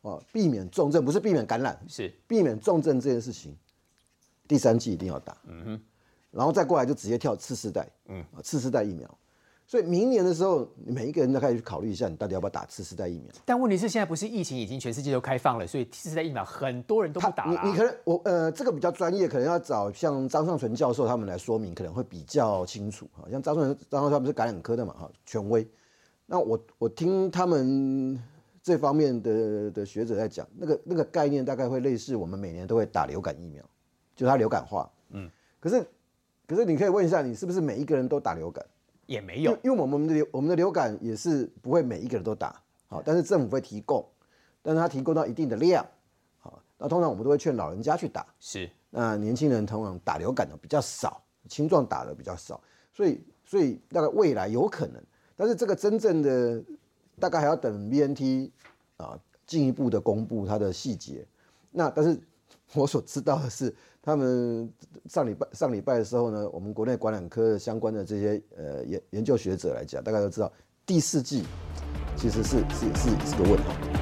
啊，避免重症不是避免感染，是避免重症这件事情，第三剂一定要打，嗯哼，然后再过来就直接跳次世代，嗯，次世代疫苗。所以明年的时候，你每一个人都开始去考虑一下，你到底要不要打次世代疫苗。但问题是现在不是疫情已经全世界都开放了，所以次世代疫苗很多人都不打了啊、你你可能我呃这个比较专业，可能要找像张尚存教授他们来说明，可能会比较清楚哈。像张尚存张尚存他们是感染科的嘛哈，权威。那我我听他们这方面的的学者在讲，那个那个概念大概会类似我们每年都会打流感疫苗，就它流感化。嗯。可是可是你可以问一下，你是不是每一个人都打流感？也没有。因为我们的流我们的流感也是不会每一个人都打，好，但是政府会提供，但是它提供到一定的量，好，那通常我们都会劝老人家去打，是。那年轻人通常打流感的比较少，青壮打的比较少，所以所以大概未来有可能，但是这个真正的大概还要等 BNT 啊进一步的公布它的细节。那但是我所知道的是，他们上礼拜上礼拜的时候呢，我们国内管染科相关的这些呃研研究学者来讲，大概都知道第四季其实是是是是个问号。